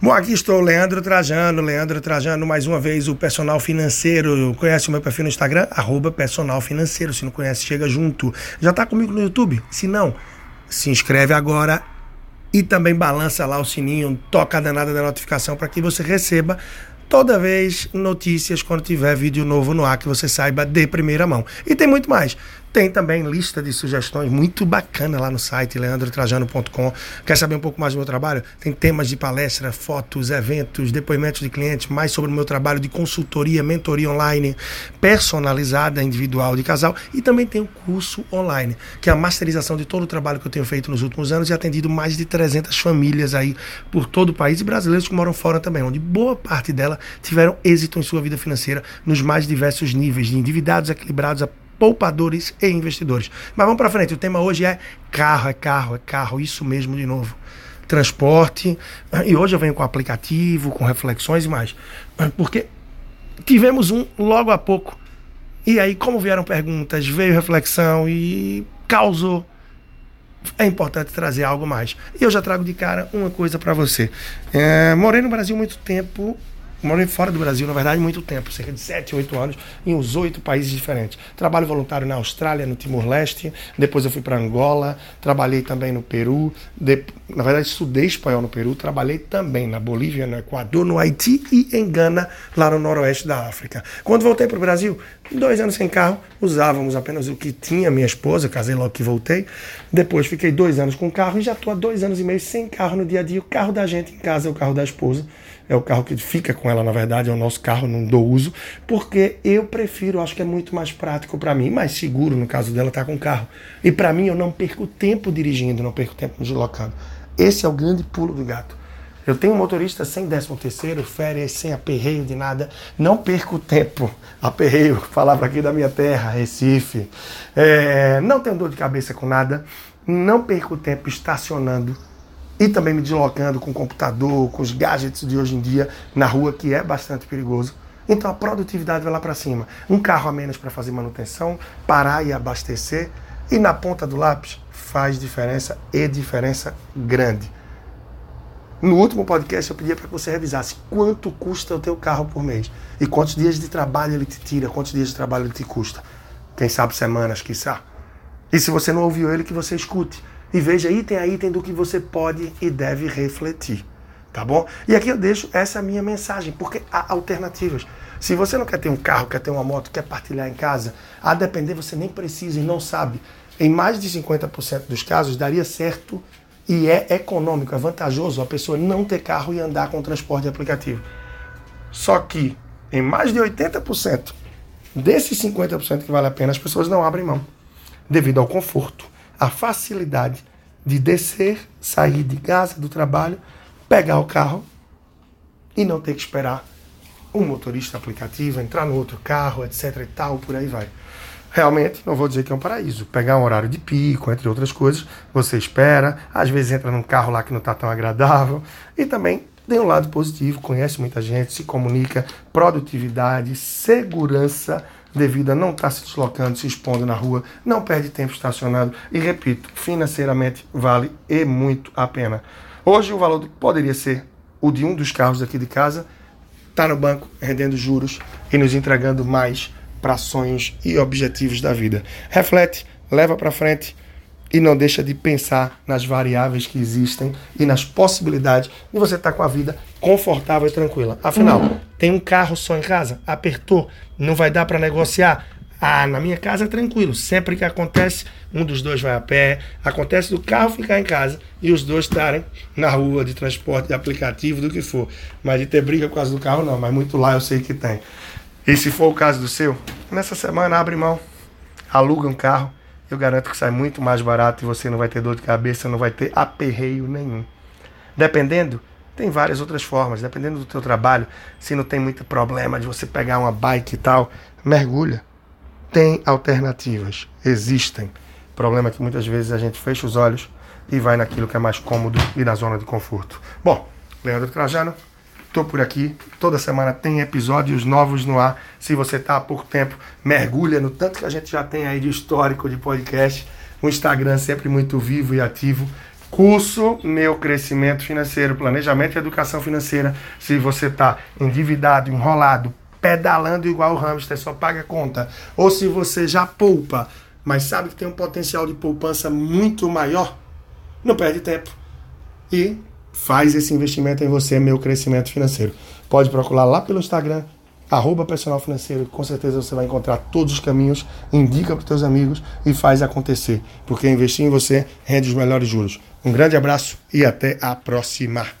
Bom, aqui estou, Leandro Trajano. Leandro Trajano, mais uma vez, o personal financeiro. Conhece o meu perfil no Instagram? Arroba personal financeiro. Se não conhece, chega junto. Já está comigo no YouTube? Se não, se inscreve agora e também balança lá o sininho, toca a danada da notificação para que você receba toda vez notícias quando tiver vídeo novo no ar que você saiba de primeira mão. E tem muito mais. Tem também lista de sugestões muito bacana lá no site leandrotrajano.com. Quer saber um pouco mais do meu trabalho? Tem temas de palestra, fotos, eventos, depoimentos de clientes, mais sobre o meu trabalho de consultoria, mentoria online, personalizada, individual de casal. E também tem o curso online, que é a masterização de todo o trabalho que eu tenho feito nos últimos anos e atendido mais de 300 famílias aí por todo o país e brasileiros que moram fora também, onde boa parte dela tiveram êxito em sua vida financeira nos mais diversos níveis, de endividados, equilibrados, a poupadores e investidores. Mas vamos para frente. O tema hoje é carro, é carro, é carro. Isso mesmo de novo. Transporte. E hoje eu venho com aplicativo, com reflexões e mais. Porque tivemos um logo há pouco. E aí, como vieram perguntas, veio reflexão e causou. É importante trazer algo mais. E eu já trago de cara uma coisa para você. É, morei no Brasil muito tempo Morei fora do Brasil, na verdade, muito tempo, cerca de 7, 8 anos, em uns oito países diferentes. Trabalho voluntário na Austrália, no Timor-Leste, depois eu fui para Angola, trabalhei também no Peru, de, na verdade, estudei espanhol no Peru, trabalhei também na Bolívia, no Equador, no Haiti e em Gana, lá no noroeste da África. Quando voltei para o Brasil, dois anos sem carro, usávamos apenas o que tinha minha esposa, casei logo que voltei. Depois fiquei dois anos com carro e já estou há dois anos e meio sem carro no dia a dia. O carro da gente em casa é o carro da esposa é o carro que fica com ela, na verdade, é o nosso carro, não dou uso, porque eu prefiro, acho que é muito mais prático para mim, mais seguro no caso dela estar tá com o carro. E para mim eu não perco tempo dirigindo, não perco tempo deslocando. Esse é o grande pulo do gato. Eu tenho um motorista sem 13 terceiro, férias, sem aperreio de nada. Não perco tempo. Aperreio, palavra aqui da minha terra, Recife. É, não tenho dor de cabeça com nada. Não perco tempo estacionando e também me deslocando com o computador, com os gadgets de hoje em dia na rua, que é bastante perigoso. Então a produtividade vai lá para cima. Um carro a menos para fazer manutenção, parar e abastecer. E na ponta do lápis faz diferença e diferença grande. No último podcast eu pedia para que você revisasse quanto custa o teu carro por mês e quantos dias de trabalho ele te tira, quantos dias de trabalho ele te custa. Quem sabe semanas, quiçá. E se você não ouviu ele, que você escute e veja item a item do que você pode e deve refletir. Tá bom? E aqui eu deixo essa minha mensagem, porque há alternativas. Se você não quer ter um carro, quer ter uma moto, quer partilhar em casa, a depender você nem precisa e não sabe. Em mais de 50% dos casos daria certo e é econômico, é vantajoso a pessoa não ter carro e andar com transporte aplicativo. Só que em mais de 80% desses 50% que vale a pena, as pessoas não abrem mão, devido ao conforto, a facilidade de descer, sair de casa, do trabalho, pegar o carro e não ter que esperar um motorista aplicativo, entrar no outro carro, etc e tal, por aí vai. Realmente, não vou dizer que é um paraíso. Pegar um horário de pico, entre outras coisas, você espera, às vezes entra num carro lá que não está tão agradável, e também tem um lado positivo, conhece muita gente, se comunica, produtividade, segurança, devido a não estar se deslocando, se expondo na rua, não perde tempo estacionado e, repito, financeiramente vale e muito a pena. Hoje o valor poderia ser o de um dos carros aqui de casa, está no banco rendendo juros e nos entregando mais para sonhos e objetivos da vida. Reflete, leva para frente e não deixa de pensar nas variáveis que existem e nas possibilidades de você estar tá com a vida confortável e tranquila. Afinal, tem um carro só em casa, apertou, não vai dar para negociar. Ah, na minha casa é tranquilo. Sempre que acontece, um dos dois vai a pé. Acontece do carro ficar em casa e os dois estarem na rua de transporte, de aplicativo, do que for. Mas de ter briga por causa do carro, não. Mas muito lá eu sei que tem. E se for o caso do seu, nessa semana abre mão, aluga um carro eu garanto que sai muito mais barato e você não vai ter dor de cabeça, não vai ter aperreio nenhum. Dependendo, tem várias outras formas. Dependendo do teu trabalho, se não tem muito problema de você pegar uma bike e tal, mergulha. Tem alternativas, existem. O problema é que muitas vezes a gente fecha os olhos e vai naquilo que é mais cômodo e na zona de conforto. Bom, Leandro Trajano, Estou por aqui. Toda semana tem episódios novos no ar. Se você está há pouco tempo, mergulha no tanto que a gente já tem aí de histórico de podcast. O Instagram sempre muito vivo e ativo. Curso Meu Crescimento Financeiro, Planejamento e Educação Financeira. Se você está endividado, enrolado, pedalando igual o hamster, só paga conta. Ou se você já poupa, mas sabe que tem um potencial de poupança muito maior, não perde tempo. E faz esse investimento em você, Meu Crescimento Financeiro. Pode procurar lá pelo Instagram, arroba personal financeiro, com certeza você vai encontrar todos os caminhos, indica para os teus amigos e faz acontecer, porque investir em você rende os melhores juros. Um grande abraço e até a próxima.